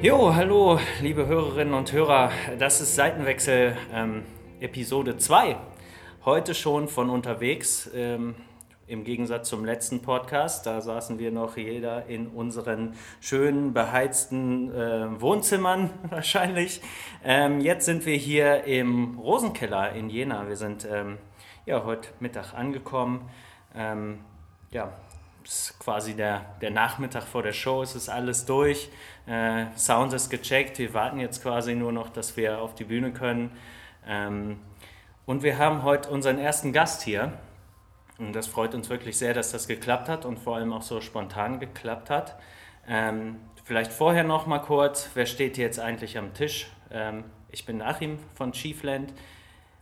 Jo, hallo, liebe Hörerinnen und Hörer. Das ist Seitenwechsel ähm, Episode 2. Heute schon von unterwegs. Ähm, Im Gegensatz zum letzten Podcast, da saßen wir noch jeder in unseren schönen, beheizten äh, Wohnzimmern wahrscheinlich. Ähm, jetzt sind wir hier im Rosenkeller in Jena. Wir sind ähm, ja, heute Mittag angekommen. Ähm, ja, ist quasi der, der Nachmittag vor der Show, es ist alles durch. Äh, Sound ist gecheckt, wir warten jetzt quasi nur noch, dass wir auf die Bühne können. Ähm, und wir haben heute unseren ersten Gast hier. Und das freut uns wirklich sehr, dass das geklappt hat und vor allem auch so spontan geklappt hat. Ähm, vielleicht vorher noch mal kurz, wer steht jetzt eigentlich am Tisch? Ähm, ich bin Achim von Chiefland.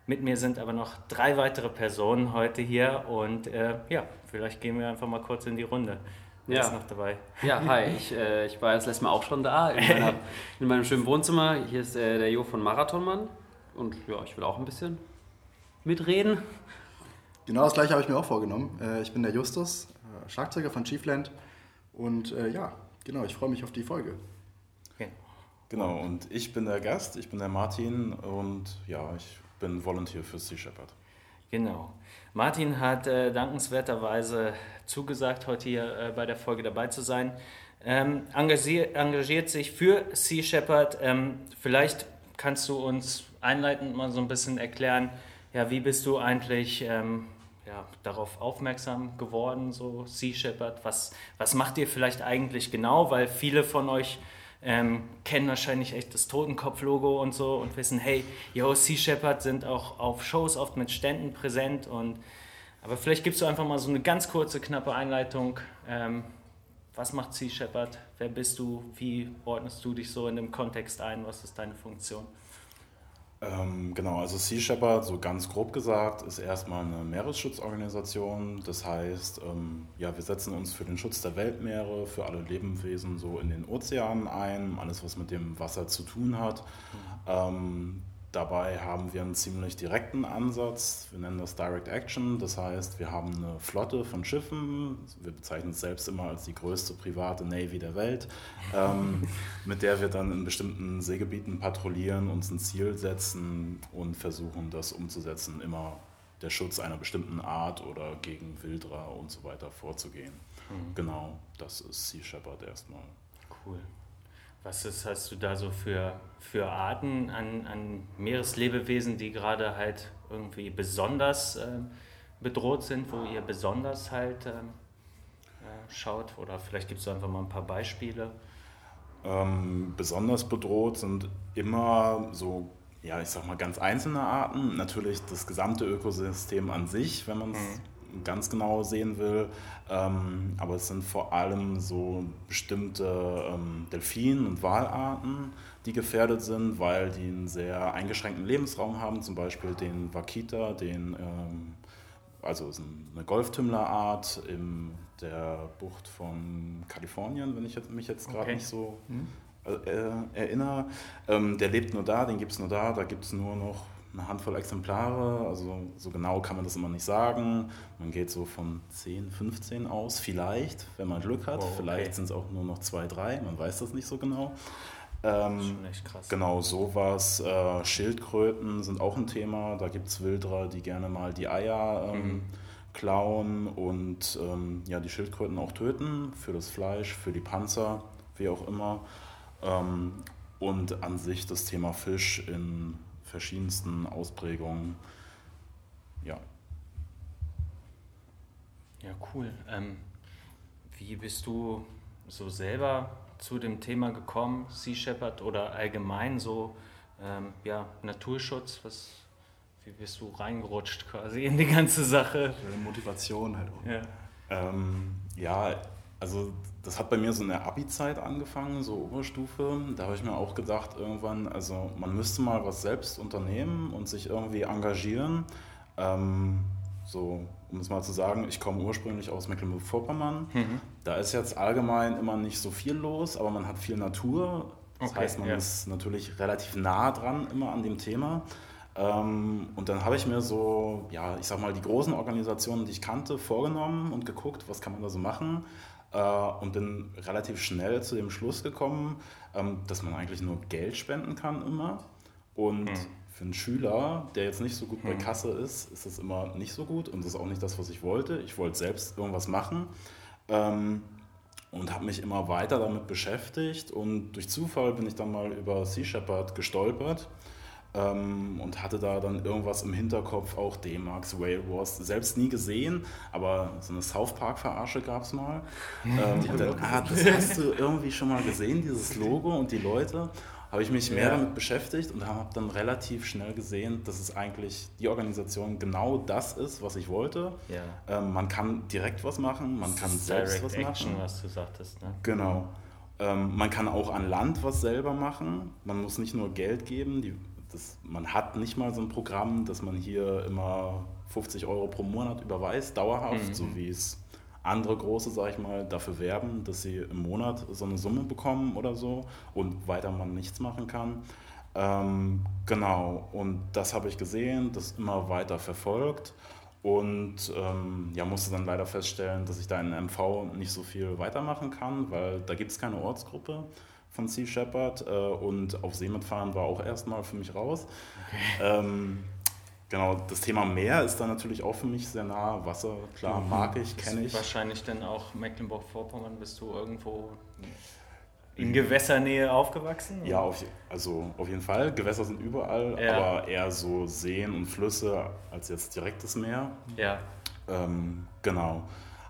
Mit mir sind aber noch drei weitere Personen heute hier und äh, ja, vielleicht gehen wir einfach mal kurz in die Runde. Ja. ist noch dabei? Ja, hi, ich, äh, ich war das letzte Mal auch schon da in, meiner, in meinem schönen Wohnzimmer. Hier ist äh, der Jo von Marathonmann und ja, ich will auch ein bisschen mitreden. Genau das gleiche habe ich mir auch vorgenommen. Äh, ich bin der Justus, äh, Schlagzeuger von Chiefland und äh, ja, genau, ich freue mich auf die Folge. Okay. Genau, und ich bin der Gast, ich bin der Martin und ja, ich bin Volunteer für Sea Shepherd. Genau. Martin hat äh, dankenswerterweise zugesagt, heute hier äh, bei der Folge dabei zu sein. Ähm, engagiert, engagiert, sich für Sea Shepherd. Ähm, vielleicht kannst du uns einleitend mal so ein bisschen erklären, ja, wie bist du eigentlich ähm, ja, darauf aufmerksam geworden, so Sea Shepherd? Was, was macht ihr vielleicht eigentlich genau? Weil viele von euch ähm, kennen wahrscheinlich echt das Totenkopf-Logo und so und wissen, hey, yo, Sea Shepherd sind auch auf Shows oft mit Ständen präsent und aber vielleicht gibst du einfach mal so eine ganz kurze, knappe Einleitung. Ähm, was macht Sea Shepherd? Wer bist du? Wie ordnest du dich so in dem Kontext ein? Was ist deine Funktion? Ähm, genau, also Sea Shepherd, so ganz grob gesagt, ist erstmal eine Meeresschutzorganisation. Das heißt, ähm, ja, wir setzen uns für den Schutz der Weltmeere, für alle Lebewesen so in den Ozeanen ein, alles, was mit dem Wasser zu tun hat. Mhm. Ähm, Dabei haben wir einen ziemlich direkten Ansatz. Wir nennen das Direct Action. Das heißt, wir haben eine Flotte von Schiffen. Wir bezeichnen es selbst immer als die größte private Navy der Welt, ähm, mit der wir dann in bestimmten Seegebieten patrouillieren, uns ein Ziel setzen und versuchen, das umzusetzen, immer der Schutz einer bestimmten Art oder gegen Wilderer und so weiter vorzugehen. Mhm. Genau, das ist Sea Shepherd erstmal. Cool. Was ist, hast du da so für, für Arten an, an Meereslebewesen, die gerade halt irgendwie besonders äh, bedroht sind, wo ihr besonders halt äh, schaut? Oder vielleicht gibt es einfach mal ein paar Beispiele. Ähm, besonders bedroht sind immer so, ja, ich sag mal, ganz einzelne Arten. Natürlich das gesamte Ökosystem an sich, wenn man es mhm ganz genau sehen will. Ähm, aber es sind vor allem so bestimmte ähm, Delfin- und Walarten, die gefährdet sind, weil die einen sehr eingeschränkten Lebensraum haben, zum Beispiel den Wakita, den, ähm, also eine Golftümmlerart in der Bucht von Kalifornien, wenn ich mich jetzt gerade okay. nicht so hm. äh, erinnere. Ähm, der lebt nur da, den gibt es nur da, da gibt es nur noch eine Handvoll Exemplare, also so genau kann man das immer nicht sagen. Man geht so von 10, 15 aus, vielleicht, wenn man Glück hat. Oh, okay. Vielleicht sind es auch nur noch zwei, drei, man weiß das nicht so genau. Ähm, das ist schon echt krass. Genau, sowas. Äh, Schildkröten sind auch ein Thema. Da gibt es Wilderer, die gerne mal die Eier ähm, mhm. klauen und ähm, ja, die Schildkröten auch töten für das Fleisch, für die Panzer, wie auch immer. Ähm, und an sich das Thema Fisch in verschiedensten Ausprägungen. Ja. Ja, cool. Ähm, wie bist du so selber zu dem Thema gekommen, Sea Shepherd oder allgemein so ähm, ja, Naturschutz? Was, wie bist du reingerutscht quasi in die ganze Sache? Motivation halt auch. Ja, ähm, ja also das hat bei mir so in der Abi-Zeit angefangen, so Oberstufe. Da habe ich mir auch gedacht, irgendwann, also man müsste mal was selbst unternehmen und sich irgendwie engagieren. Ähm, so, um es mal zu sagen, ich komme ursprünglich aus Mecklenburg-Vorpommern. Mhm. Da ist jetzt allgemein immer nicht so viel los, aber man hat viel Natur. Das okay, heißt, man ja. ist natürlich relativ nah dran immer an dem Thema. Ähm, und dann habe ich mir so, ja, ich sag mal, die großen Organisationen, die ich kannte, vorgenommen und geguckt, was kann man da so machen. Äh, und bin relativ schnell zu dem Schluss gekommen, ähm, dass man eigentlich nur Geld spenden kann immer. Und hm. für einen Schüler, der jetzt nicht so gut hm. bei Kasse ist, ist das immer nicht so gut und das ist auch nicht das, was ich wollte. Ich wollte selbst irgendwas machen. Ähm, und habe mich immer weiter damit beschäftigt und durch Zufall bin ich dann mal über Sea Shepherd gestolpert ähm, und hatte da dann irgendwas im Hinterkopf, auch D-Max, Whale Wars, selbst nie gesehen, aber so eine South Park-Verarsche gab es mal. ähm, und dann, ah, das hast du irgendwie schon mal gesehen, dieses Logo und die Leute habe ich mich mehr ja. damit beschäftigt und habe dann relativ schnell gesehen, dass es eigentlich die Organisation genau das ist, was ich wollte. Ja. Ähm, man kann direkt was machen, man kann selbst was Action, machen. was du sagtest. Ne? Genau. Ähm, man kann auch an Land was selber machen. Man muss nicht nur Geld geben. Die, das, man hat nicht mal so ein Programm, dass man hier immer 50 Euro pro Monat überweist, dauerhaft, mhm. so wie es andere große, sag ich mal, dafür werben, dass sie im Monat so eine Summe bekommen oder so und weiter man nichts machen kann. Ähm, genau, und das habe ich gesehen, das immer weiter verfolgt und ähm, ja, musste dann leider feststellen, dass ich da in MV nicht so viel weitermachen kann, weil da gibt es keine Ortsgruppe von Sea Shepherd äh, und auf See mitfahren war auch erstmal für mich raus. Okay. Ähm, Genau, das Thema Meer ist dann natürlich auch für mich sehr nah. Wasser, klar, mhm. mag ich, kenne ich. Wahrscheinlich dann auch Mecklenburg-Vorpommern, bist du irgendwo in Gewässernähe aufgewachsen? Oder? Ja, auf, also auf jeden Fall. Gewässer sind überall, ja. aber eher so Seen und Flüsse als jetzt direktes Meer. Ja. Ähm, genau.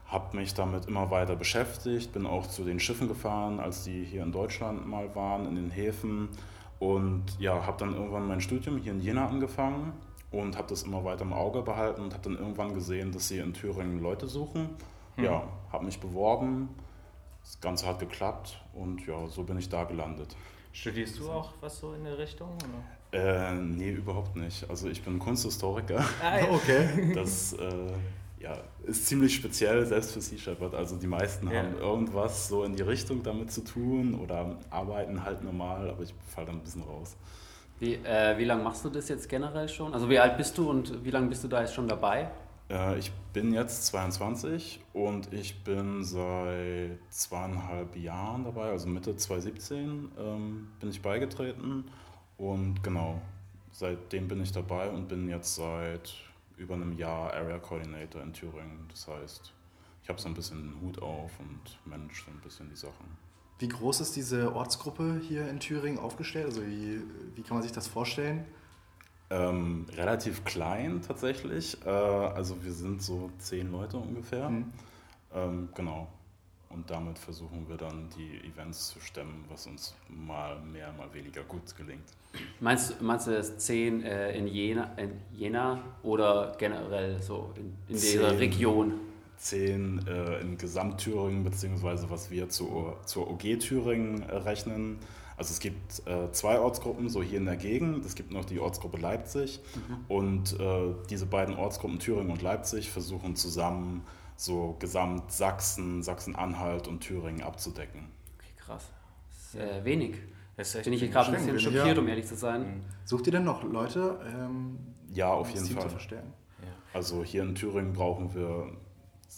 Habe mich damit immer weiter beschäftigt, bin auch zu den Schiffen gefahren, als die hier in Deutschland mal waren, in den Häfen. Und ja, habe dann irgendwann mein Studium hier in Jena angefangen und habe das immer weiter im Auge behalten und habe dann irgendwann gesehen, dass sie in Thüringen Leute suchen. Hm. Ja, habe mich beworben, das Ganze hat geklappt und ja, so bin ich da gelandet. Studierst du auch was so in der Richtung? Oder? Äh, nee, überhaupt nicht. Also ich bin Kunsthistoriker. Ah, ja. okay. Das äh, ja, ist ziemlich speziell, selbst für Sea Shepherd. Also die meisten ja. haben irgendwas so in die Richtung damit zu tun oder arbeiten halt normal, aber ich falle dann ein bisschen raus. Wie, äh, wie lange machst du das jetzt generell schon? Also wie alt bist du und wie lange bist du da jetzt schon dabei? Äh, ich bin jetzt 22 und ich bin seit zweieinhalb Jahren dabei, also Mitte 2017 ähm, bin ich beigetreten und genau, seitdem bin ich dabei und bin jetzt seit über einem Jahr Area Coordinator in Thüringen. Das heißt, ich habe so ein bisschen den Hut auf und manage so ein bisschen die Sachen. Wie groß ist diese Ortsgruppe hier in Thüringen aufgestellt? Also wie, wie kann man sich das vorstellen? Ähm, relativ klein tatsächlich. Äh, also wir sind so zehn Leute ungefähr. Mhm. Ähm, genau. Und damit versuchen wir dann die Events zu stemmen, was uns mal mehr, mal weniger gut gelingt. Meinst, meinst du das zehn äh, in, Jena, in Jena oder generell so in, in dieser Region? zehn äh, in Gesamtthüringen, beziehungsweise was wir zur, zur OG Thüringen äh, rechnen. Also es gibt äh, zwei Ortsgruppen, so hier in der Gegend. Es gibt noch die Ortsgruppe Leipzig. Mhm. Und äh, diese beiden Ortsgruppen Thüringen und Leipzig versuchen zusammen so Gesamt Sachsen, Sachsen-Anhalt und Thüringen abzudecken. Okay, krass. Sehr wenig. Das Bin ich gerade ein bisschen schockiert, ja. um ehrlich zu sein. Mhm. Sucht ihr denn noch Leute? Ähm, ja, auf jeden Fall. Ja. Also hier in Thüringen brauchen wir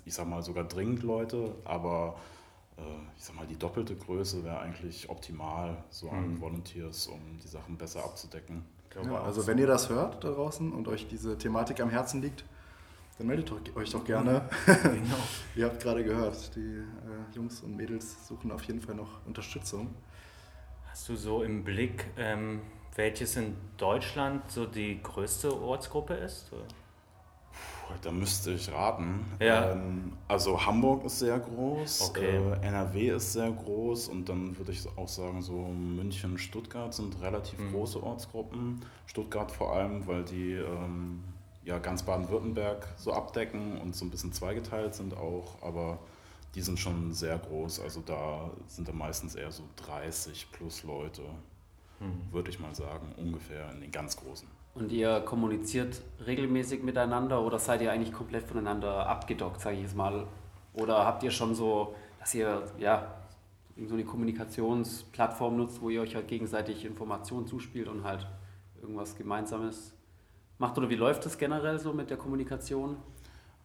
ich sag mal sogar dringend Leute, aber äh, ich sag mal, die doppelte Größe wäre eigentlich optimal, so an mhm. Volunteers, um die Sachen besser abzudecken. Ja, also wenn ihr das hört da draußen und euch diese Thematik am Herzen liegt, dann meldet euch doch gerne. Genau. ihr habt gerade gehört, die äh, Jungs und Mädels suchen auf jeden Fall noch Unterstützung. Hast du so im Blick, ähm, welches in Deutschland so die größte Ortsgruppe ist? Oder? Da müsste ich raten. Ja. Ähm, also Hamburg ist sehr groß, okay. äh, NRW ist sehr groß und dann würde ich auch sagen, so München, Stuttgart sind relativ mhm. große Ortsgruppen. Stuttgart vor allem, weil die ähm, ja ganz Baden-Württemberg so abdecken und so ein bisschen zweigeteilt sind auch, aber die sind schon sehr groß. Also da sind da meistens eher so 30 plus Leute, mhm. würde ich mal sagen, ungefähr in den ganz großen. Und ihr kommuniziert regelmäßig miteinander oder seid ihr eigentlich komplett voneinander abgedockt, sage ich jetzt mal? Oder habt ihr schon so, dass ihr ja so eine Kommunikationsplattform nutzt, wo ihr euch halt gegenseitig Informationen zuspielt und halt irgendwas Gemeinsames macht? Oder wie läuft das generell so mit der Kommunikation?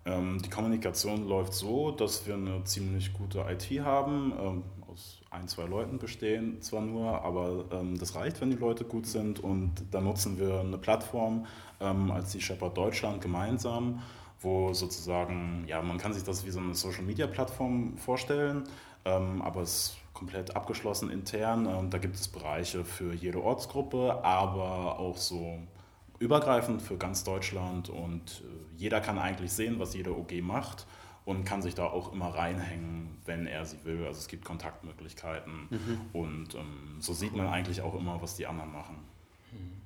Ähm, die Kommunikation läuft so, dass wir eine ziemlich gute IT haben, ähm, aus ein, zwei Leuten bestehen zwar nur, aber ähm, das reicht, wenn die Leute gut sind und da nutzen wir eine Plattform ähm, als die Shepherd Deutschland gemeinsam, wo sozusagen, ja, man kann sich das wie so eine Social-Media-Plattform vorstellen, ähm, aber es ist komplett abgeschlossen intern. Ähm, da gibt es Bereiche für jede Ortsgruppe, aber auch so übergreifend für ganz Deutschland und äh, jeder kann eigentlich sehen, was jede OG macht und kann sich da auch immer reinhängen, wenn er sie will. Also es gibt Kontaktmöglichkeiten mhm. und ähm, so sieht man eigentlich auch immer, was die anderen machen. Mhm.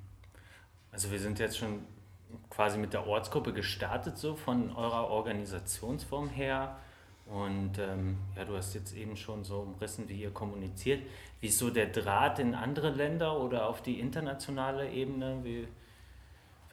Also wir sind jetzt schon quasi mit der Ortsgruppe gestartet, so von eurer Organisationsform her. Und ähm, ja, du hast jetzt eben schon so umrissen, wie ihr kommuniziert. Wie ist so der Draht in andere Länder oder auf die internationale Ebene? Wie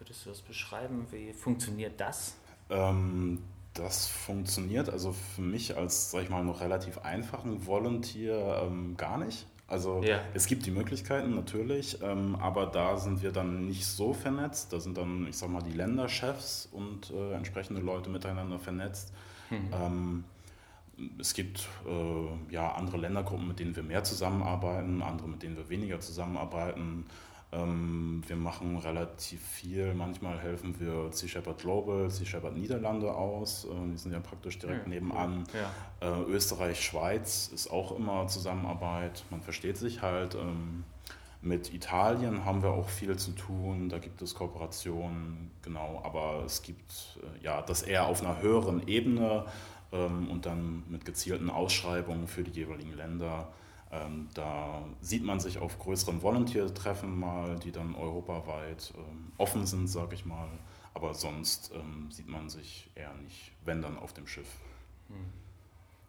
würdest du das beschreiben? Wie funktioniert das? Ähm, das funktioniert also für mich als, sag ich mal, noch relativ einfachen Volunteer ähm, gar nicht. Also ja. es gibt die Möglichkeiten natürlich, ähm, aber da sind wir dann nicht so vernetzt. Da sind dann, ich sag mal, die Länderchefs und äh, entsprechende Leute miteinander vernetzt. Mhm. Ähm, es gibt äh, ja andere Ländergruppen, mit denen wir mehr zusammenarbeiten, andere, mit denen wir weniger zusammenarbeiten. Ähm, wir machen relativ viel. Manchmal helfen wir Sea Shepherd Global, Sea Shepherd Niederlande aus. Äh, die sind ja praktisch direkt ja, nebenan. Ja. Äh, Österreich, Schweiz ist auch immer Zusammenarbeit. Man versteht sich halt. Ähm, mit Italien haben wir auch viel zu tun. Da gibt es Kooperationen, genau. Aber es gibt äh, ja das eher auf einer höheren Ebene ähm, und dann mit gezielten Ausschreibungen für die jeweiligen Länder. Ähm, da sieht man sich auf größeren Volunteer-Treffen mal, die dann europaweit ähm, offen sind, sage ich mal. Aber sonst ähm, sieht man sich eher nicht, wenn dann auf dem Schiff. Hm.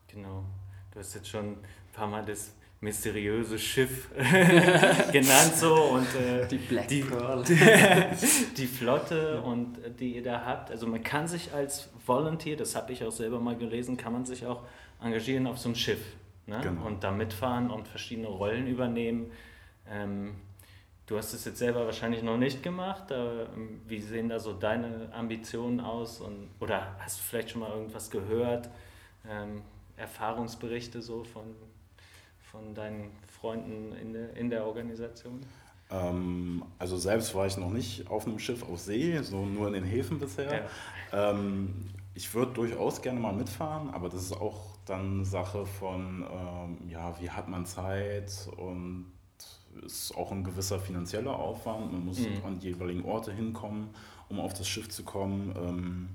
Genau. Du hast jetzt schon ein paar Mal das mysteriöse Schiff genannt so und äh, die Black die, Pearl. die Flotte und die ihr da habt. Also man kann sich als Volunteer, das habe ich auch selber mal gelesen, kann man sich auch engagieren auf so einem Schiff ne? genau. und da mitfahren und verschiedene Rollen übernehmen. Ähm, du hast es jetzt selber wahrscheinlich noch nicht gemacht. Äh, wie sehen da so deine Ambitionen aus? Und, oder hast du vielleicht schon mal irgendwas gehört? Ähm, Erfahrungsberichte so von, von deinen Freunden in der, in der Organisation? Ähm, also selbst war ich noch nicht auf einem Schiff auf See, so nur in den Häfen bisher. Ja. Ähm, ich würde durchaus gerne mal mitfahren, aber das ist auch dann Sache von, ähm, ja, wie hat man Zeit und ist auch ein gewisser finanzieller Aufwand. Man muss mhm. an die jeweiligen Orte hinkommen, um auf das Schiff zu kommen. Ähm,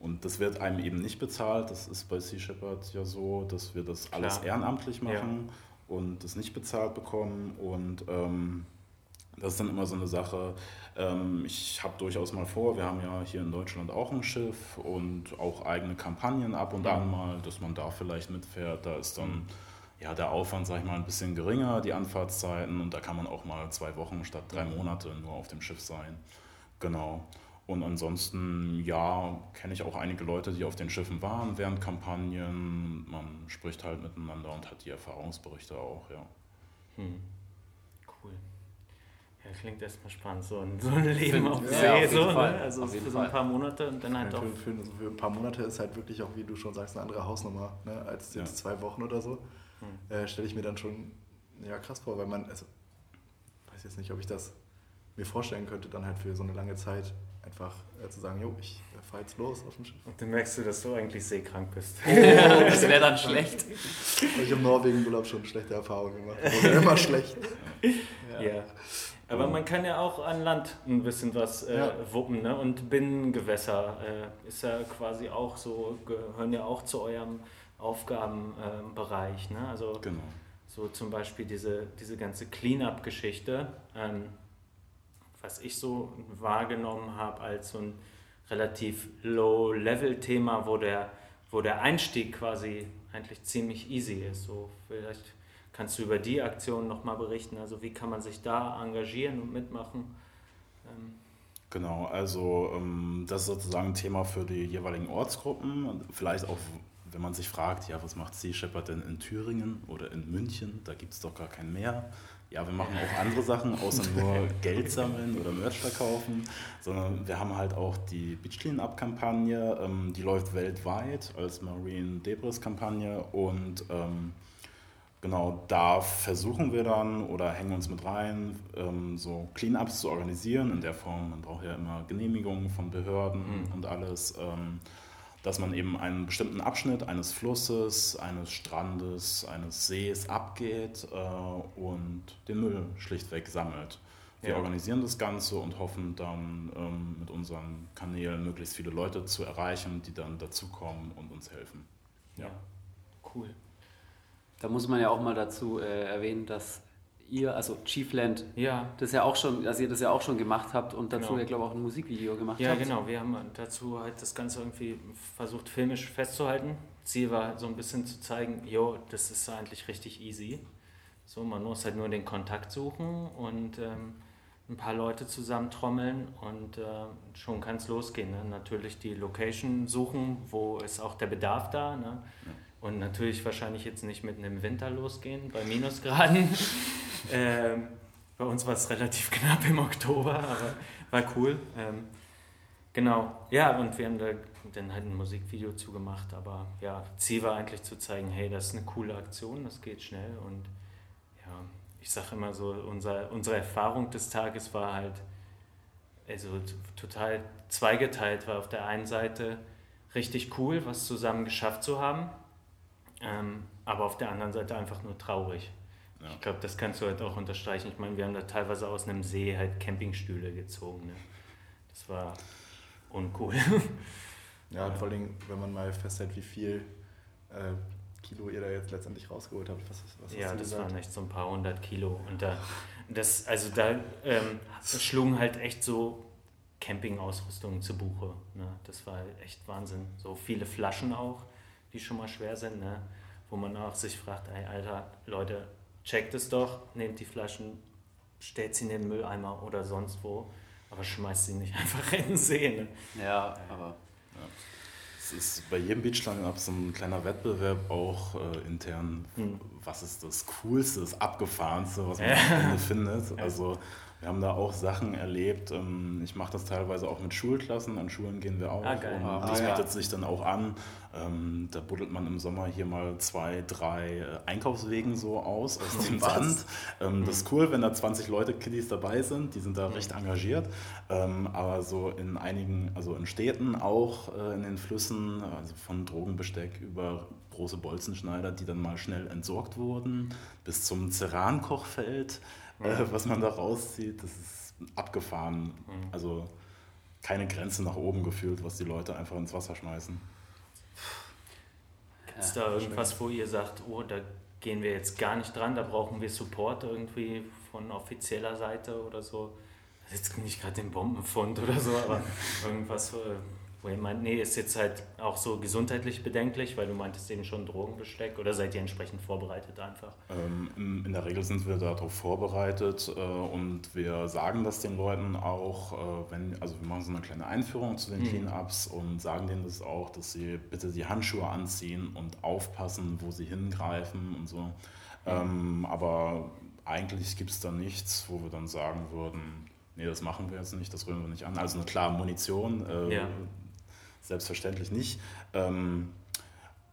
und das wird einem eben nicht bezahlt. Das ist bei Sea Shepherd ja so, dass wir das alles Klar. ehrenamtlich machen ja. und das nicht bezahlt bekommen. Und ähm, das ist dann immer so eine Sache. Ähm, ich habe durchaus mal vor, wir haben ja hier in Deutschland auch ein Schiff und auch eigene Kampagnen ab und an mal, dass man da vielleicht mitfährt. Da ist dann ja, der Aufwand, sag ich mal, ein bisschen geringer, die Anfahrtszeiten und da kann man auch mal zwei Wochen statt drei Monate nur auf dem Schiff sein. Genau. Und ansonsten, ja, kenne ich auch einige Leute, die auf den Schiffen waren während Kampagnen. Man spricht halt miteinander und hat die Erfahrungsberichte auch, ja. Hm. Ja, klingt erstmal spannend, so ein, so ein Leben auf See, ja, auf so, ne? also für so ein paar Monate und dann halt ja, auch. Für, für, für, ein paar Monate ist halt wirklich auch, wie du schon sagst, eine andere Hausnummer, ne? als jetzt ja. zwei Wochen oder so. Hm. Äh, Stelle ich mir dann schon ja, krass vor, weil man, also, weiß jetzt nicht, ob ich das mir vorstellen könnte, dann halt für so eine lange Zeit einfach äh, zu sagen, jo, ich äh, fahre jetzt los auf dem Schiff. Und dann merkst du, dass du eigentlich seekrank bist. Oh, das wäre dann schlecht. Ich habe Norwegen Urlaub schon schlechte Erfahrungen gemacht. Das immer schlecht. ja. Aber man kann ja auch an Land ein bisschen was äh, ja. wuppen, ne? Und Binnengewässer äh, ist ja quasi auch so, gehören ja auch zu eurem Aufgabenbereich, äh, ne? Also genau. so zum Beispiel diese, diese ganze Cleanup-Geschichte, ähm, was ich so wahrgenommen habe als so ein relativ Low-Level-Thema, wo der, wo der Einstieg quasi eigentlich ziemlich easy ist. So vielleicht Kannst du über die Aktion nochmal berichten? Also wie kann man sich da engagieren und mitmachen? Ähm genau, also ähm, das ist sozusagen ein Thema für die jeweiligen Ortsgruppen. Vielleicht auch, wenn man sich fragt, ja, was macht Sea Shepherd denn in Thüringen oder in München? Da gibt es doch gar kein Meer. ja, wir machen auch andere Sachen, außer nur Geld sammeln oder Merch verkaufen, sondern wir haben halt auch die Beach Cleanup-Kampagne, ähm, die läuft weltweit als Marine Debris-Kampagne und ähm, genau da versuchen wir dann oder hängen uns mit rein, ähm, so Cleanups zu organisieren in der Form, man braucht ja immer Genehmigungen von Behörden mhm. und alles. Ähm, dass man eben einen bestimmten Abschnitt eines Flusses, eines Strandes, eines Sees abgeht äh, und den Müll schlichtweg sammelt. Wir ja. organisieren das Ganze und hoffen dann ähm, mit unseren Kanälen möglichst viele Leute zu erreichen, die dann dazukommen und uns helfen. Ja, cool. Da muss man ja auch mal dazu äh, erwähnen, dass ihr, also Chiefland, ja. das ja auch schon, dass ihr das ja auch schon gemacht habt und dazu genau. ja glaube ich auch ein Musikvideo gemacht ja, habt. Ja, genau. Wir haben dazu halt das Ganze irgendwie versucht filmisch festzuhalten. Ziel war so ein bisschen zu zeigen, jo, das ist eigentlich richtig easy. So, man muss halt nur den Kontakt suchen und ähm, ein paar Leute zusammentrommeln und äh, schon kann es losgehen. Ne? Natürlich die Location suchen, wo ist auch der Bedarf da. Ne? Ja. Und natürlich wahrscheinlich jetzt nicht mitten im Winter losgehen, bei Minusgraden. ähm, bei uns war es relativ knapp im Oktober, aber war cool. Ähm, genau, ja, und wir haben da dann halt ein Musikvideo zugemacht, aber ja, Ziel war eigentlich zu zeigen, hey, das ist eine coole Aktion, das geht schnell und ja, ich sage immer so, unser, unsere Erfahrung des Tages war halt also total zweigeteilt, war auf der einen Seite richtig cool, was zusammen geschafft zu haben, ähm, aber auf der anderen Seite einfach nur traurig. Ja. Ich glaube, das kannst du halt auch unterstreichen. Ich meine, wir haben da teilweise aus einem See halt Campingstühle gezogen. Ne? Das war uncool. Ja, und vor allem, wenn man mal festhält, wie viel äh, Kilo ihr da jetzt letztendlich rausgeholt habt. Was, was ja, das gesagt? waren echt so ein paar hundert Kilo. Und da, das, also da ähm, schlugen halt echt so Campingausrüstungen zu Buche. Ne? Das war echt Wahnsinn. So viele Flaschen auch die schon mal schwer sind, ne? wo man auch sich fragt, ey, Alter, Leute, checkt es doch, nehmt die Flaschen, stellt sie in den Mülleimer oder sonst wo, aber schmeißt sie nicht einfach in den See. Ne? Ja, aber... Ja. Es ist bei jedem Beachline-Up so ein kleiner Wettbewerb auch äh, intern. Hm. Was ist das Coolste, das Abgefahrenste, was man ja. findet? Also wir haben da auch Sachen erlebt. Ähm, ich mache das teilweise auch mit Schulklassen. An Schulen gehen wir auch. Ah, und ah, das bietet ja. sich dann auch an. Ähm, da buddelt man im Sommer hier mal zwei, drei äh, Einkaufswegen so aus, aus dem Sand. Ähm, das ist cool, wenn da 20 Leute, Kiddies dabei sind. Die sind da recht engagiert. Aber so in einigen, also in Städten auch, äh, in den Flüssen, also von Drogenbesteck über große Bolzenschneider, die dann mal schnell entsorgt wurden, bis zum Ceran-Kochfeld äh, was man da rauszieht, das ist abgefahren. Mhm. Also keine Grenze nach oben gefühlt, was die Leute einfach ins Wasser schmeißen. Gibt es da irgendwas, wo ihr sagt, oh, da gehen wir jetzt gar nicht dran, da brauchen wir Support irgendwie von offizieller Seite oder so? Jetzt nicht gerade den Bombenfund oder so, aber irgendwas, äh, wo ihr meint, nee, ist jetzt halt auch so gesundheitlich bedenklich, weil du meintest eben schon Drogenbesteck oder seid ihr entsprechend vorbereitet einfach? Ähm, in der Regel sind wir darauf vorbereitet äh, und wir sagen das den Leuten auch, äh, wenn, also wir machen so eine kleine Einführung zu den mhm. Clean-Ups und sagen denen das auch, dass sie bitte die Handschuhe anziehen und aufpassen, wo sie hingreifen und so. Mhm. Ähm, aber eigentlich gibt es da nichts, wo wir dann sagen würden, nee, das machen wir jetzt nicht, das rühren wir nicht an. Also eine klare Munition. Äh, ja selbstverständlich nicht. Ähm,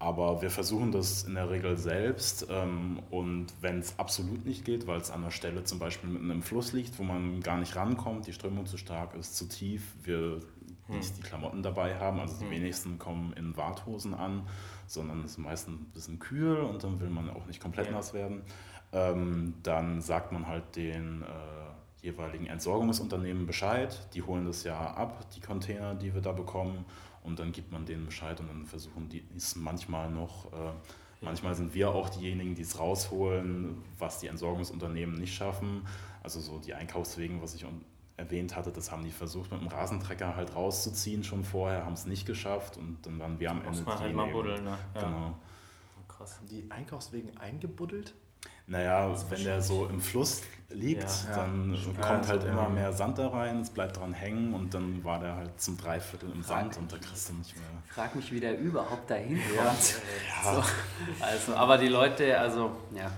aber wir versuchen das in der Regel selbst. Ähm, und wenn es absolut nicht geht, weil es an der Stelle zum Beispiel mitten im Fluss liegt, wo man gar nicht rankommt, die Strömung zu stark ist, zu tief, wir hm. nicht die Klamotten dabei haben, also die hm. wenigsten kommen in Warthosen an, sondern es ist meistens ein bisschen kühl und dann will man auch nicht komplett ja. nass werden, ähm, dann sagt man halt den äh, jeweiligen Entsorgungsunternehmen Bescheid. Die holen das ja ab, die Container, die wir da bekommen und dann gibt man denen Bescheid und dann versuchen die es manchmal noch. Äh, manchmal sind wir auch diejenigen, die es rausholen, was die Entsorgungsunternehmen nicht schaffen. Also so die Einkaufswegen, was ich erwähnt hatte, das haben die versucht mit dem Rasentrecker halt rauszuziehen schon vorher, haben es nicht geschafft und dann waren wir am Ende. Muss man halt mal buddeln, ne? Ja. Genau. Krass. Haben die Einkaufswegen eingebuddelt? Naja, wenn der so im Fluss liegt, ja, dann ja, kommt halt immer mehr Sand da rein, es bleibt dran hängen und dann war der halt zum Dreiviertel im Frag Sand und da kriegst du nicht mehr. Frag mich, wie der überhaupt dahin kommt. Ja. So, also, aber die Leute, also ja.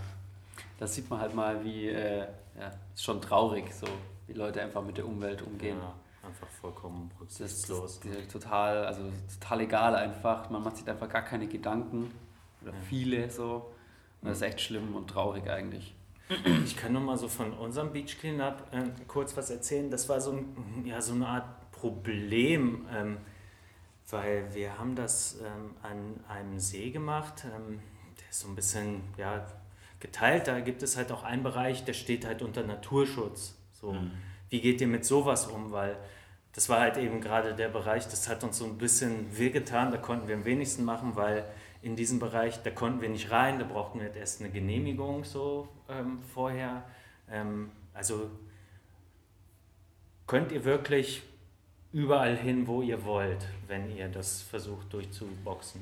da sieht man halt mal, wie, äh, ja, ist schon traurig, so, wie Leute einfach mit der Umwelt umgehen. Ja, einfach vollkommen Das rücksichtslos. ist die- total, also total egal einfach. Man macht sich einfach gar keine Gedanken. Oder viele so. Und das ist echt schlimm und traurig eigentlich. Ich kann nur mal so von unserem Beach Cleanup äh, kurz was erzählen. Das war so, ein, ja, so eine Art Problem, ähm, weil wir haben das ähm, an einem See gemacht. Ähm, der ist so ein bisschen ja, geteilt. Da gibt es halt auch einen Bereich, der steht halt unter Naturschutz. So, Wie geht ihr mit sowas um? Weil das war halt eben gerade der Bereich, das hat uns so ein bisschen wehgetan. Da konnten wir am wenigsten machen, weil in diesem Bereich, da konnten wir nicht rein, da brauchten wir erst eine Genehmigung so ähm, vorher. Ähm, also könnt ihr wirklich überall hin, wo ihr wollt, wenn ihr das versucht durchzuboxen.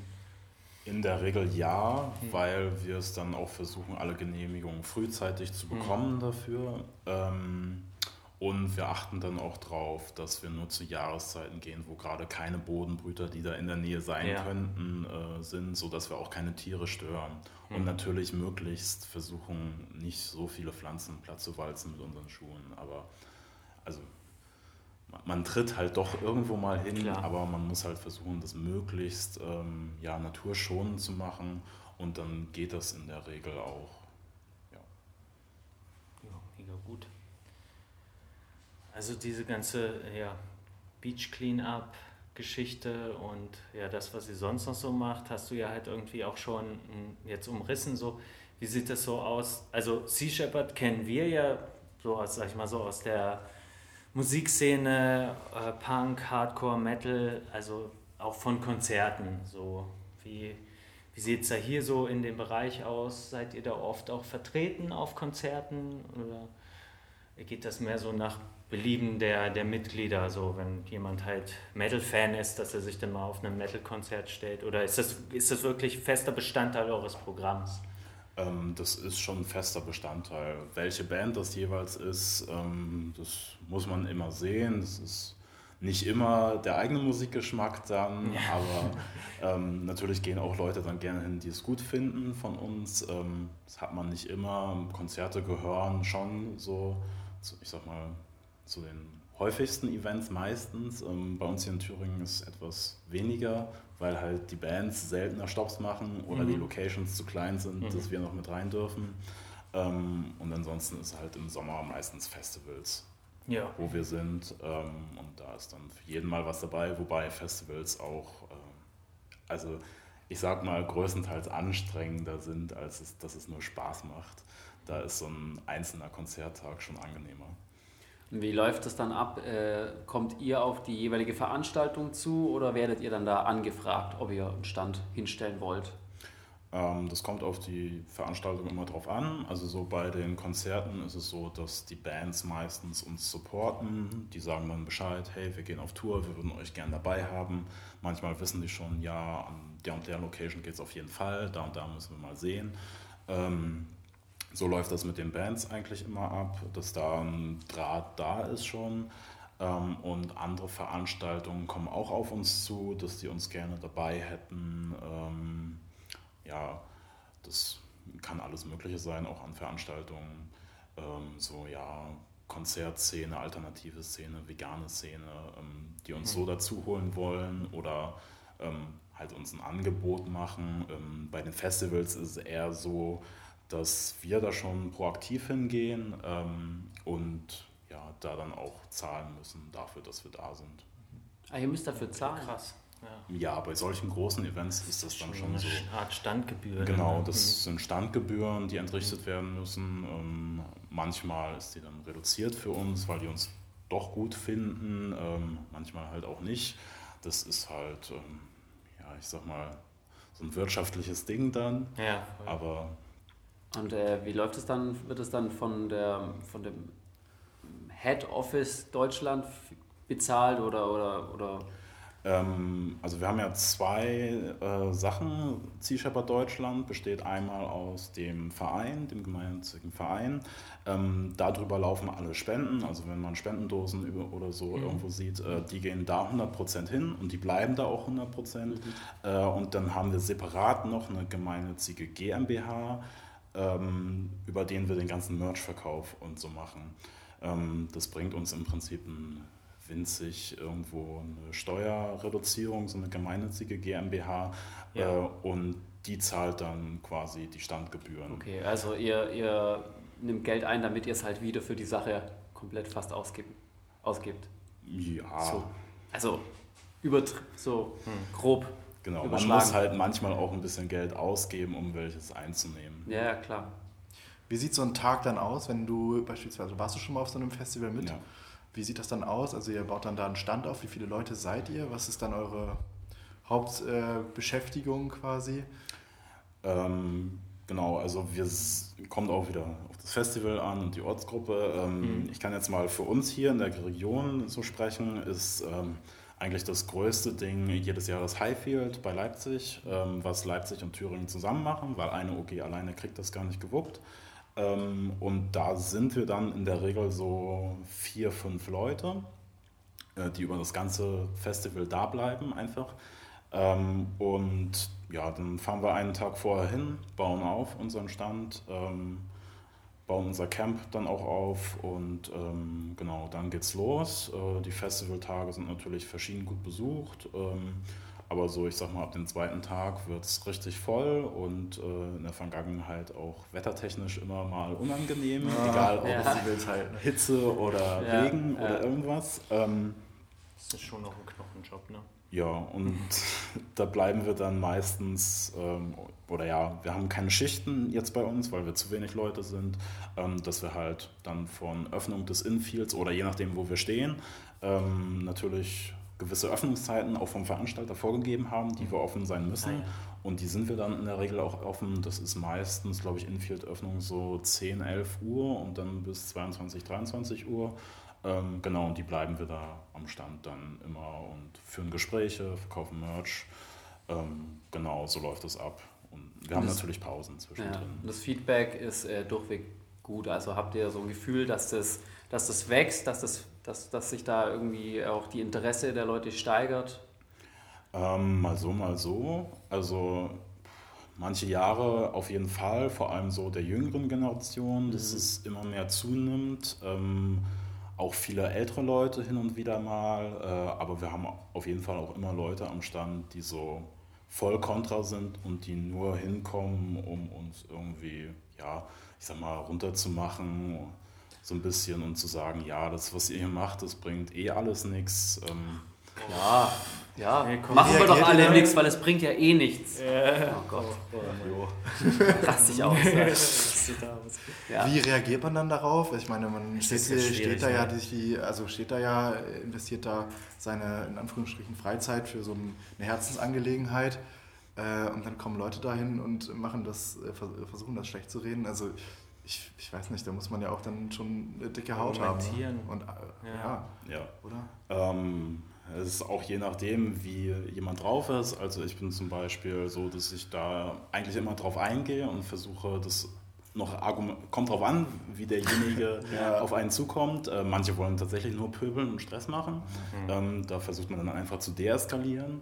In der Regel ja, weil wir es dann auch versuchen, alle Genehmigungen frühzeitig zu bekommen dafür. Ähm, und wir achten dann auch darauf, dass wir nur zu Jahreszeiten gehen, wo gerade keine Bodenbrüter, die da in der Nähe sein Ja. könnten, äh, sind, sodass wir auch keine Tiere stören. Und natürlich möglichst versuchen, nicht so viele Pflanzen platt zu walzen mit unseren Schuhen. Aber also man- man tritt halt doch irgendwo mal hin, Klar. aber man muss halt versuchen, das möglichst ähm, ja, naturschonend zu machen und dann geht das in der Regel auch. Ja. Ja, mega gut. Also diese ganze ja, Beach Cleanup Geschichte und ja das, was sie sonst noch so macht, hast du ja halt irgendwie auch schon mm, jetzt umrissen. So, wie sieht das so aus? Also Sea Shepherd kennen wir ja so aus, sag ich mal so aus der Musikszene, äh, Punk, Hardcore, Metal, also auch von Konzerten. So wie wie sieht es da hier so in dem Bereich aus? Seid ihr da oft auch vertreten auf Konzerten oder geht das mehr so nach Belieben der, der Mitglieder, so wenn jemand halt Metal-Fan ist, dass er sich dann mal auf einem Metal-Konzert stellt? Oder ist das, ist das wirklich fester Bestandteil eures Programms? Ähm, das ist schon ein fester Bestandteil. Welche Band das jeweils ist, ähm, das muss man immer sehen. Das ist nicht immer der eigene Musikgeschmack dann, aber ähm, natürlich gehen auch Leute dann gerne hin, die es gut finden von uns. Ähm, das hat man nicht immer. Konzerte gehören schon so, ich sag mal, zu den häufigsten Events meistens. Ähm, bei uns hier in Thüringen ist es etwas weniger, weil halt die Bands seltener Stops machen oder die Locations zu klein sind, dass wir noch mit rein dürfen. Ähm, und ansonsten ist halt im Sommer meistens Festivals Ja. wo wir sind. Ähm, und da ist dann für jeden mal was dabei, wobei Festivals auch, ähm, also ich sag mal, größtenteils anstrengender sind, als es, dass es nur Spaß macht. Da ist so ein einzelner Konzerttag schon angenehmer. Und wie läuft das dann ab? Äh, kommt ihr auf die jeweilige Veranstaltung zu oder werdet ihr dann da angefragt, ob ihr einen Stand hinstellen wollt? Ähm, das kommt auf die Veranstaltung immer drauf an. Also so bei den Konzerten ist es so, dass die Bands meistens uns supporten. Die sagen dann Bescheid, hey, wir gehen auf Tour, wir würden euch gern dabei haben. Manchmal wissen die schon, ja, an der und der Location geht es auf jeden Fall, da und da müssen wir mal sehen. So läuft das mit den Bands eigentlich immer ab, dass da ein Draht da ist schon. Ähm, und andere Veranstaltungen kommen auch auf uns zu, dass die uns gerne dabei hätten. Ähm, ja, das kann alles Mögliche sein, auch an Veranstaltungen. Ähm, so, ja, Konzertszene, alternative Szene, vegane Szene, die uns so dazu holen wollen oder halt uns ein Angebot machen. Bei den Festivals ist es eher so, dass wir da schon proaktiv hingehen ähm, und ja, da dann auch zahlen müssen dafür, dass wir da sind. Ah, ihr müsst dafür zahlen. Krass. Ja. Ja, bei solchen großen Events ist das dann schon eine so. Art Standgebühr. Genau, ne? das sind Standgebühren, die entrichtet werden müssen. Ähm, manchmal ist die dann reduziert für uns, weil die uns doch gut finden, ähm, manchmal halt auch nicht. Das ist halt, ähm, ja, ich sag mal, so ein wirtschaftliches Ding dann. Ja. Aber Und äh, wie läuft es dann? Wird es dann von, der, von dem Head Office Deutschland bezahlt oder, oder, oder Ähm, also wir haben ja zwei äh, Sachen. Sea Shepherd Deutschland besteht einmal aus dem Verein, dem gemeinnützigen Verein. Ähm, darüber laufen alle Spenden. Also wenn man Spendendosen über, oder so irgendwo sieht, äh, die gehen da 100% hin und die bleiben da auch 100%. Äh, und dann haben wir separat noch eine gemeinnützige GmbH. Ähm, über den wir den ganzen Merch-Verkauf und so machen. Ähm, das bringt uns im Prinzip ein winzig irgendwo eine Steuerreduzierung, so eine gemeinnützige GmbH Ja. äh, und die zahlt dann quasi die Standgebühren. Okay, also ihr, ihr nimmt Geld ein, damit ihr es halt wieder für die Sache komplett fast ausgeben, ausgibt. Ja, So. Also übertr so grob. genau. Man muss halt manchmal auch ein bisschen Geld ausgeben, um welches einzunehmen. Ja, ja, klar. Wie sieht so ein Tag dann aus, wenn du beispielsweise, warst du schon mal auf so einem Festival mit? Ja. Wie sieht das dann aus? Also ihr baut dann da einen Stand auf, wie viele Leute seid ihr? Was ist dann eure Hauptbeschäftigung äh, quasi? Ähm, genau, also wir kommt auch wieder auf das Festival an und die Ortsgruppe. Ähm, Ich kann jetzt mal für uns hier in der Region so sprechen, ist ähm, eigentlich das größte Ding jedes Jahr das Highfield bei Leipzig, ähm, was Leipzig und Thüringen zusammen machen, weil eine OG alleine kriegt das gar nicht gewuppt. Ähm, und da sind wir dann in der Regel so vier, fünf Leute, äh, die über das ganze Festival da bleiben einfach. Ähm, und ja, dann fahren wir einen Tag vorher hin, bauen auf unseren Stand, ähm, bauen unser Camp dann auch auf und ähm, genau, dann geht's los. Äh, die Festivaltage sind natürlich verschieden gut besucht, ähm, aber so, ich sag mal, ab dem zweiten Tag wird's richtig voll und äh, in der Vergangenheit auch wettertechnisch immer mal unangenehm, egal ob Ja. Festivals halt. Hitze oder Ja, Regen ja. oder irgendwas. Ähm, Das ist schon noch ein Knochenjob, ne? Ja, und da bleiben wir dann meistens, ähm, oder ja, wir haben keine Schichten jetzt bei uns, weil wir zu wenig Leute sind, ähm, dass wir halt dann von Öffnung des Infields oder je nachdem, wo wir stehen, ähm, natürlich gewisse Öffnungszeiten auch vom Veranstalter vorgegeben haben, die wir offen sein müssen. Ja. Und die sind wir dann in der Regel auch offen. Das ist meistens, glaube ich, Infield-Öffnung so 10, 11 Uhr und dann bis 22, 23 Uhr. Ähm, genau, und die bleiben wir da am Stand dann immer und führen Gespräche, verkaufen Merch. Ähm, genau, so läuft es ab. Und wir haben Das- natürlich Pausen Ja. zwischendrin. Und das Feedback ist äh, durchweg gut. Also habt ihr so ein Gefühl, dass das, dass das wächst, dass, das, dass, dass sich da irgendwie auch die Interesse der Leute steigert? Ähm, mal so, mal so. Also manche Jahre auf jeden Fall, vor allem so der jüngeren Generation, dass es immer mehr zunimmt. Ähm, auch viele ältere Leute hin und wieder mal, äh, aber wir haben auf jeden Fall auch immer Leute am Stand, die so voll kontra sind und die nur hinkommen, um uns irgendwie, ja, ich sag mal, runterzumachen, so ein bisschen und zu sagen, ja, das, was ihr hier macht, das bringt eh alles nichts. Ähm, Ja, ja. Komm. Machen wir doch alle nichts, weil es bringt ja eh nichts. Oh Gott, raste ich aus. Ja. Wie reagiert man dann darauf? Ich meine, man steht, steht da ja ne? die, also steht da ja, investiert da seine in Anführungsstrichen Freizeit für so ein- eine Herzensangelegenheit. Äh, und dann kommen Leute dahin und machen das, äh, vers- versuchen das schlecht zu reden. Also ich, ich weiß nicht, da muss man ja auch dann schon eine dicke Haut haben. Ne? Und äh, Ja. ja. ja. oder? Ähm, es ist auch je nachdem, wie jemand drauf ist. Also ich bin zum Beispiel so, dass ich da eigentlich immer drauf eingehe und versuche, das noch Argument, kommt drauf an, wie derjenige Ja. auf einen zukommt. Äh, manche wollen tatsächlich nur pöbeln und Stress machen. Ähm, da versucht man dann einfach zu deeskalieren.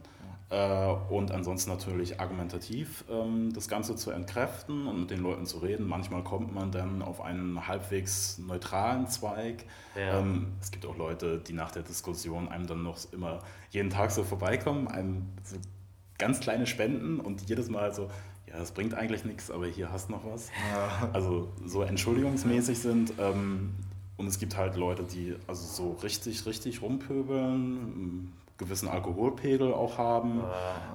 Äh, und ansonsten natürlich argumentativ ähm, das Ganze zu entkräften und mit den Leuten zu reden. Manchmal kommt man dann auf einen halbwegs neutralen Zweig. Ja. Ähm, es gibt auch Leute, die nach der Diskussion einem dann noch immer jeden Tag so vorbeikommen, einem so ganz kleine Spenden und jedes Mal so, ja, das bringt eigentlich nichts, aber hier hast noch was. Also so entschuldigungsmäßig sind. Ähm, und es gibt halt Leute, die also so richtig, richtig rumpöbeln, gewissen Alkoholpegel auch haben.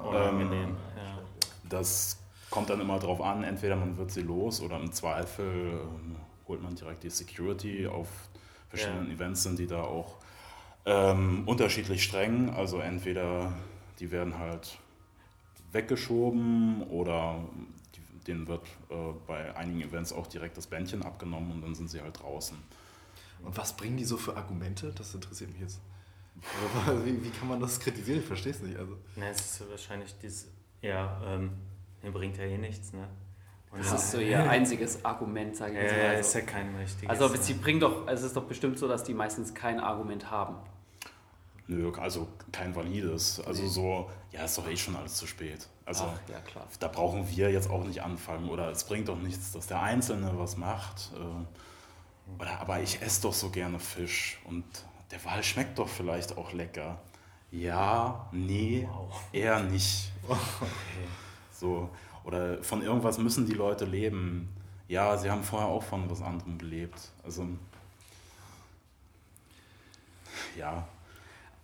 Unangenehm. Ähm, ja. Das kommt dann immer drauf an, entweder man wird sie los oder im Zweifel ähm, holt man direkt die Security. Auf verschiedenen Ja. Events sind die da auch ähm, unterschiedlich streng. Also entweder die werden halt weggeschoben oder die, denen wird äh, bei einigen Events auch direkt das Bändchen abgenommen und dann sind sie halt draußen. Und was bringen die so für Argumente? Das interessiert mich jetzt. Wie, wie kann man das kritisieren? Ich verstehe es nicht. Also. Ne, es ist wahrscheinlich dieses, ja, ähm, bringt ja eh nichts, ne? Und Das ist so ihr einziges Argument, sage ich jetzt mal. äh, Also- ist ja kein richtiges. Also ne? sie bringen doch, also es ist doch bestimmt so, dass die meistens kein Argument haben. Nö, also kein valides. Also so, ja, ist doch eh schon alles zu spät. Also Ach, ja, klar. da brauchen wir jetzt auch nicht anfangen. Oder es bringt doch nichts, dass der Einzelne was macht. äh, Oder, aber ich esse doch so gerne Fisch und der Wal schmeckt doch vielleicht auch lecker. Ja, nee, eher nicht. So. Oder von irgendwas müssen die Leute leben. Ja, sie haben vorher auch von was anderem gelebt. Also, ja,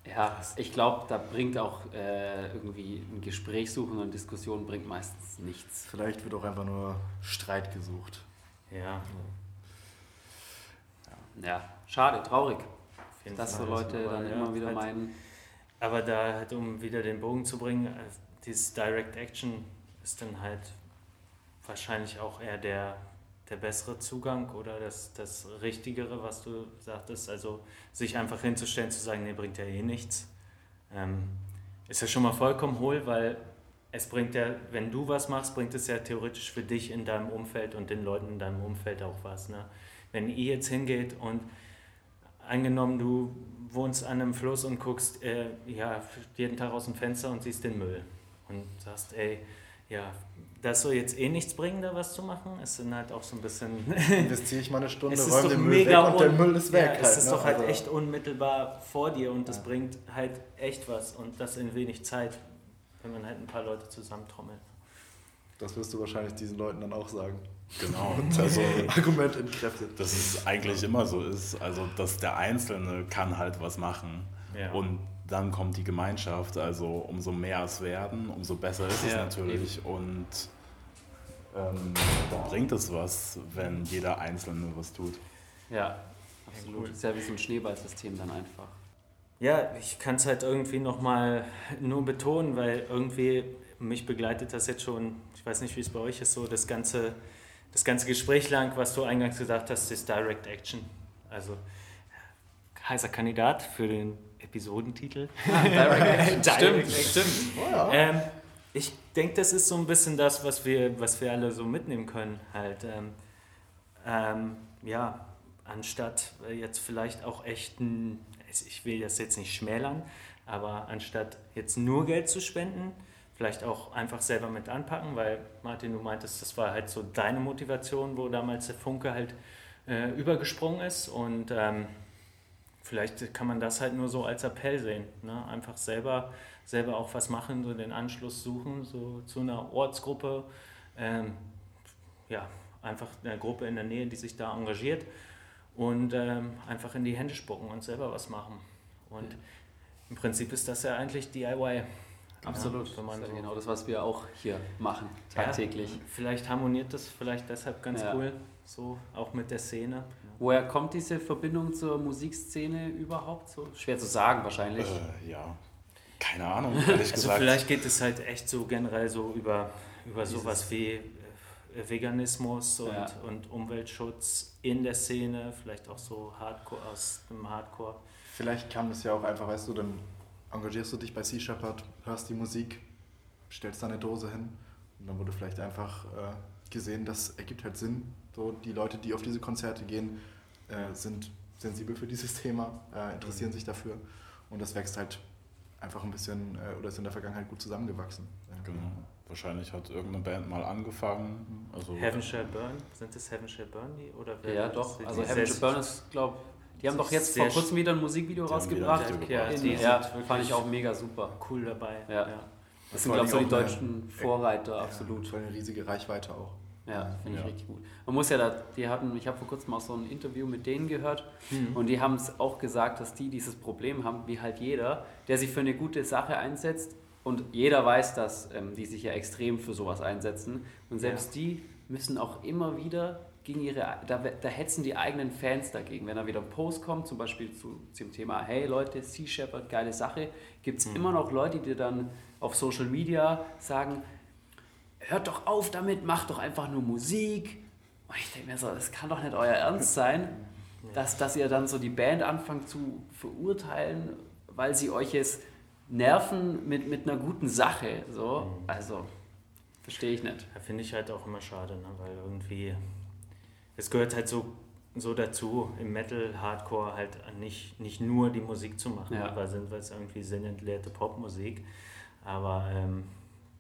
Ja, ich glaube, da bringt auch äh, irgendwie ein Gespräch suchen und Diskussion bringt meistens nichts. Vielleicht wird auch einfach nur Streit gesucht. Ja, Ja, schade, traurig, jeden dass so Fall. Leute Aber dann ja, immer wieder halt- meinen, Aber da halt, um wieder den Bogen zu bringen, äh, dieses Direct Action ist dann halt wahrscheinlich auch eher der, der bessere Zugang oder das, das Richtigere, was du sagtest. Also sich einfach hinzustellen, zu sagen, nee, bringt ja eh nichts. Ähm, ist ja schon mal vollkommen hohl, weil es bringt ja, wenn du was machst, bringt es ja theoretisch für dich in deinem Umfeld und den Leuten in deinem Umfeld auch was. Ne? Wenn ihr jetzt hingeht und angenommen, du wohnst an einem Fluss und guckst äh, ja, jeden Tag aus dem Fenster und siehst den Müll und sagst, ey, ja, das soll jetzt eh nichts bringen, da was zu machen. Es sind halt auch so ein bisschen. Investiere ich mal eine Stunde, es räume den Müll weg und der Müll ist weg. Ja, es halt, ist ne? doch halt Also, echt unmittelbar vor dir und das Ja. bringt halt echt was und das in wenig Zeit, wenn man halt ein paar Leute zusammentrommelt. Das wirst du wahrscheinlich diesen Leuten dann auch sagen. Genau. Also, Argument entkräftet. dass es eigentlich immer so ist, also dass der Einzelne kann halt was machen Ja. und dann kommt die Gemeinschaft, also umso mehr es werden, umso besser ist es Ja, natürlich und ähm, dann bringt es was, wenn jeder Einzelne was tut. ja, absolut. cool. Ist ja wie so ein Schneeballsystem dann einfach. Ja, ich kann es halt irgendwie nochmal nur betonen, weil irgendwie mich begleitet das jetzt schon, ich weiß nicht, wie es bei euch ist, so das ganze, das ganze Gespräch lang, was du eingangs gesagt hast, ist Direct Action. Also heißer Kandidat für den Episodentitel. Direct Direct Stimmt, Action. Ähm, ich denke, das ist so ein bisschen das, was wir, was wir alle so mitnehmen können. Halt, ähm, ähm, ja, anstatt äh, jetzt vielleicht auch echt ein, also ich will das jetzt nicht schmälern, aber anstatt jetzt nur Geld zu spenden, vielleicht auch einfach selber mit anpacken, weil Martin, du meintest, das war halt so deine Motivation, wo damals der Funke halt äh, übergesprungen ist und ähm, vielleicht kann man das halt nur so als Appell sehen. Ne? Einfach selber, selber auch was machen, so den Anschluss suchen, so zu einer Ortsgruppe. Ähm, ja, einfach eine Gruppe in der Nähe, die sich da engagiert und ähm, einfach in die Hände spucken und selber was machen. Und im Prinzip ist das ja eigentlich DIY. Absolut. Ja, wenn man das ist so- genau das, was wir auch hier machen, tagtäglich. Ja, vielleicht harmoniert das vielleicht deshalb ganz Ja. cool, so auch mit der Szene. Woher kommt diese Verbindung zur Musikszene überhaupt so? Schwer zu sagen wahrscheinlich. Äh, ja, keine Ahnung, ehrlich Also gesagt. vielleicht geht es halt echt so generell so über, über Dieses- sowas wie äh, Veganismus und, Ja. und Umweltschutz in der Szene, vielleicht auch so Hardcore aus dem Hardcore. Vielleicht kam das ja auch einfach, weißt du, dann engagierst du dich bei Sea Shepherd, hörst die Musik, stellst da eine Dose hin und dann wurde vielleicht einfach äh, gesehen, das ergibt halt Sinn. So, die Leute, die auf diese Konzerte gehen, äh, sind sensibel für dieses Thema, äh, interessieren sich dafür und das wächst halt einfach ein bisschen äh, oder ist in der Vergangenheit gut zusammengewachsen. Genau. Wahrscheinlich hat irgendeine Band mal angefangen. Also Heaven Shall Burn, sind das Heaven Shall Burn die? Oder wer ja, doch. Also Heaven Shall Burn ist, glaube die haben doch jetzt vor kurzem wieder ein Musikvideo rausgebracht. Video Ja, die ja, sind fand ich auch mega super. cool dabei. Ja. Das sind, Vor glaube ich, so die deutschen Vorreiter, absolut. Voll eine riesige Reichweite auch. Ja, finde ich Ja. richtig gut. Man muss ja da, die hatten, ich habe vor kurzem auch so ein Interview mit denen gehört und die haben es auch gesagt, dass die dieses Problem haben, wie halt jeder, der sich für eine gute Sache einsetzt und jeder weiß, dass ähm, die sich ja extrem für sowas einsetzen und selbst die müssen auch immer wieder gegen ihre, da, da hetzen die eigenen Fans dagegen. Wenn da wieder ein Post kommt, zum Beispiel zu, zum Thema, hey Leute, Sea Shepherd, geile Sache, gibt es immer noch Leute, die dann auf Social Media sagen, hört doch auf damit, macht doch einfach nur Musik. Und ich denke mir so, das kann doch nicht euer Ernst sein, dass, dass ihr dann so die Band anfangt zu verurteilen, weil sie euch jetzt nerven mit, mit einer guten Sache. So. Also, verstehe ich nicht. Ja, Finde ich halt auch immer schade, ne? weil irgendwie, es gehört halt so so dazu, im Metal, Hardcore halt nicht, nicht nur die Musik zu machen, Ja. weil sind wir es irgendwie sinnentleerte Popmusik. Aber ähm,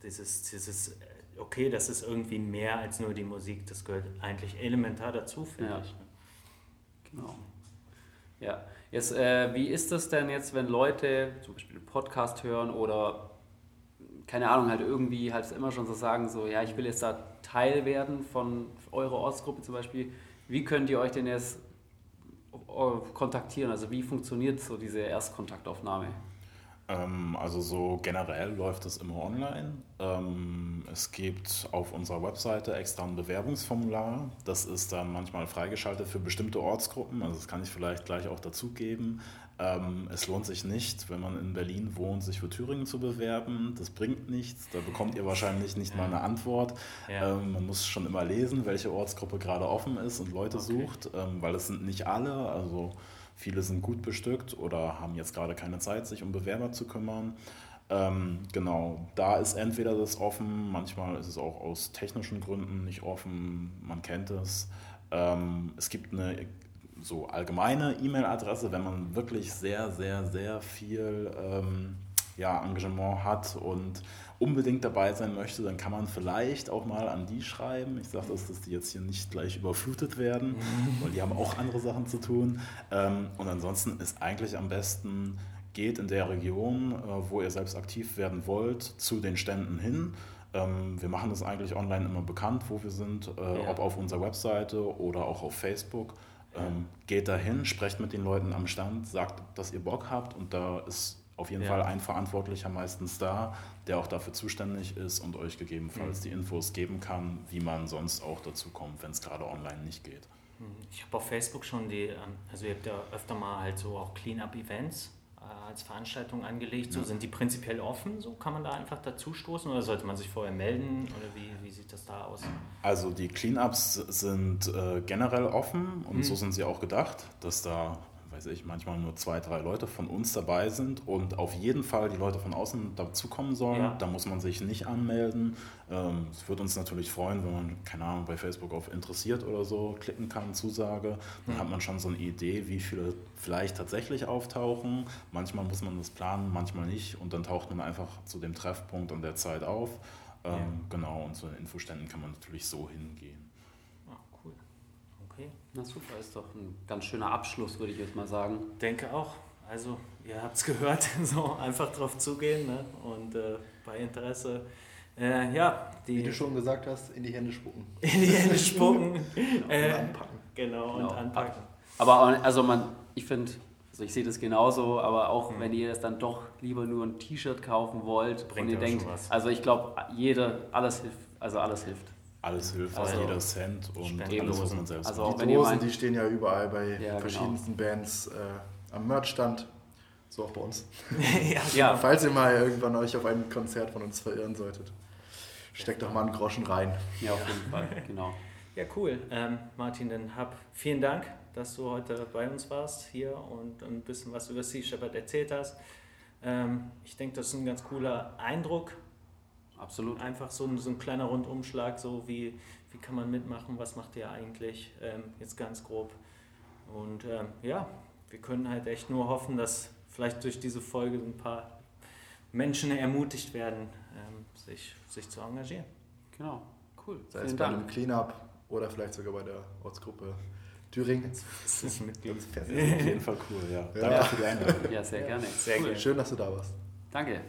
dieses, dieses, äh, okay, das ist irgendwie mehr als nur die Musik, das gehört eigentlich elementar dazu, finde Ja. ich. Genau. Ja, jetzt, äh, wie ist das denn jetzt, wenn Leute zum Beispiel einen Podcast hören oder keine Ahnung, halt irgendwie halt immer schon so sagen, so, ja, ich will jetzt da Teil werden von eurer Ortsgruppe zum Beispiel. Wie könnt ihr euch denn jetzt äh, kontaktieren? Also wie funktioniert so diese Erstkontaktaufnahme? Ähm, also so generell läuft es immer online. Ähm, es gibt auf unserer Webseite extra ein Bewerbungsformular. Das ist dann manchmal freigeschaltet für bestimmte Ortsgruppen. Also das kann ich vielleicht gleich auch dazugeben. Ähm, es lohnt sich nicht, wenn man in Berlin wohnt, sich für Thüringen zu bewerben. Das bringt nichts. Da bekommt ihr wahrscheinlich nicht mal eine Antwort. Ja. Ähm, man muss schon immer lesen, welche Ortsgruppe gerade offen ist und Leute Okay. sucht, ähm, weil es sind nicht alle. Also viele sind gut bestückt oder haben jetzt gerade keine Zeit, sich um Bewerber zu kümmern. Ähm, genau, da ist entweder das offen, manchmal ist es auch aus technischen Gründen nicht offen, man kennt es. Ähm, es gibt eine so allgemeine E-Mail-Adresse, wenn man wirklich sehr, sehr, sehr viel ähm, ja, Engagement hat und unbedingt dabei sein möchte, dann kann man vielleicht auch mal an die schreiben. Ich sage das, dass die jetzt hier nicht gleich überflutet werden, weil die haben auch andere Sachen zu tun. Ähm, und ansonsten ist eigentlich am besten, geht in der Region, äh, wo ihr selbst aktiv werden wollt, zu den Ständen hin. Ähm, wir machen das eigentlich online immer bekannt, wo wir sind, äh, Ja. ob auf unserer Webseite oder auch auf Facebook. Ähm, geht dahin, sprecht mit den Leuten am Stand, sagt, dass ihr Bock habt und da ist auf jeden Ja. Fall ein Verantwortlicher meistens da, der auch dafür zuständig ist und euch gegebenenfalls Mhm. die Infos geben kann, wie man sonst auch dazu kommt, wenn es gerade online nicht geht. Ich habe auf Facebook schon die, ähm, also ihr habt ja öfter mal halt so auch Clean-Up-Events äh, als Veranstaltung angelegt. So Ja. sind die prinzipiell offen? So kann man da einfach dazu stoßen oder sollte man sich vorher melden oder wie, wie Also die Cleanups sind äh, generell offen und Mhm. so sind sie auch gedacht, dass da, weiß ich, manchmal nur zwei, drei Leute von uns dabei sind und auf jeden Fall die Leute von außen dazukommen sollen. Ja. Da muss man sich nicht anmelden. Ähm, Es würde uns natürlich freuen, wenn man, keine Ahnung, bei Facebook auf interessiert oder so klicken kann, Zusage. Dann Mhm. hat man schon so eine Idee, wie viele vielleicht tatsächlich auftauchen. Manchmal muss man das planen, manchmal nicht und dann taucht man einfach zu dem Treffpunkt an der Zeit auf. Ähm, Ja. Genau, und zu den Infoständen kann man natürlich so hingehen. Ah, cool. Okay. Na super, ist doch ein ganz schöner Abschluss, würde ich jetzt mal sagen. Denke auch. Also, ihr habt es gehört, so einfach drauf zugehen ne? und äh, bei Interesse, äh, ja, Wie die du schon gesagt hast, in die Hände spucken. in die Hände spucken. Und äh, anpacken. genau, und Genau. anpacken. Aber also man, ich finde, also ich sehe das genauso, aber auch Mhm. wenn ihr es dann doch lieber nur ein T-Shirt kaufen wollt Bringt und ihr denkt, also ich glaube, jeder, alles hilft, also alles hilft. Alles hilft, Also, jeder Cent und Spendenlosen. alles, was man selbst Also macht. auch Die wenn ihr Dosen, meint- die stehen ja überall bei Ja, genau. verschiedensten Bands äh, am Merchstand. So auch bei uns. ja, Ja, Falls ihr mal irgendwann euch auf ein Konzert von uns verirren solltet, steckt doch mal einen Groschen rein. ja, auf jeden Fall, genau. Ja, cool. Ähm, Martin, dann hab vielen Dank, dass du heute bei uns warst hier und ein bisschen was über Sea Shepherd erzählt hast. Ähm, ich denke, das ist ein ganz cooler Eindruck. Absolut. Einfach so ein, so ein kleiner Rundumschlag, so wie, wie kann man mitmachen, was macht ihr eigentlich, ähm, jetzt ganz grob. Und ähm, ja, wir können halt echt nur hoffen, dass vielleicht durch diese Folge ein paar Menschen ermutigt werden, ähm, sich, sich zu engagieren. Genau. Cool. Sei es Vielen bei Dank. einem Cleanup oder vielleicht sogar bei der Ortsgruppe Thüringen. Das ist Mitglied. Ganz fest. Auf jeden Fall cool, ja. Ja. Danke für die Einladung. Ja, sehr gerne. sehr cool. gerne. Schön, dass du da warst. Danke.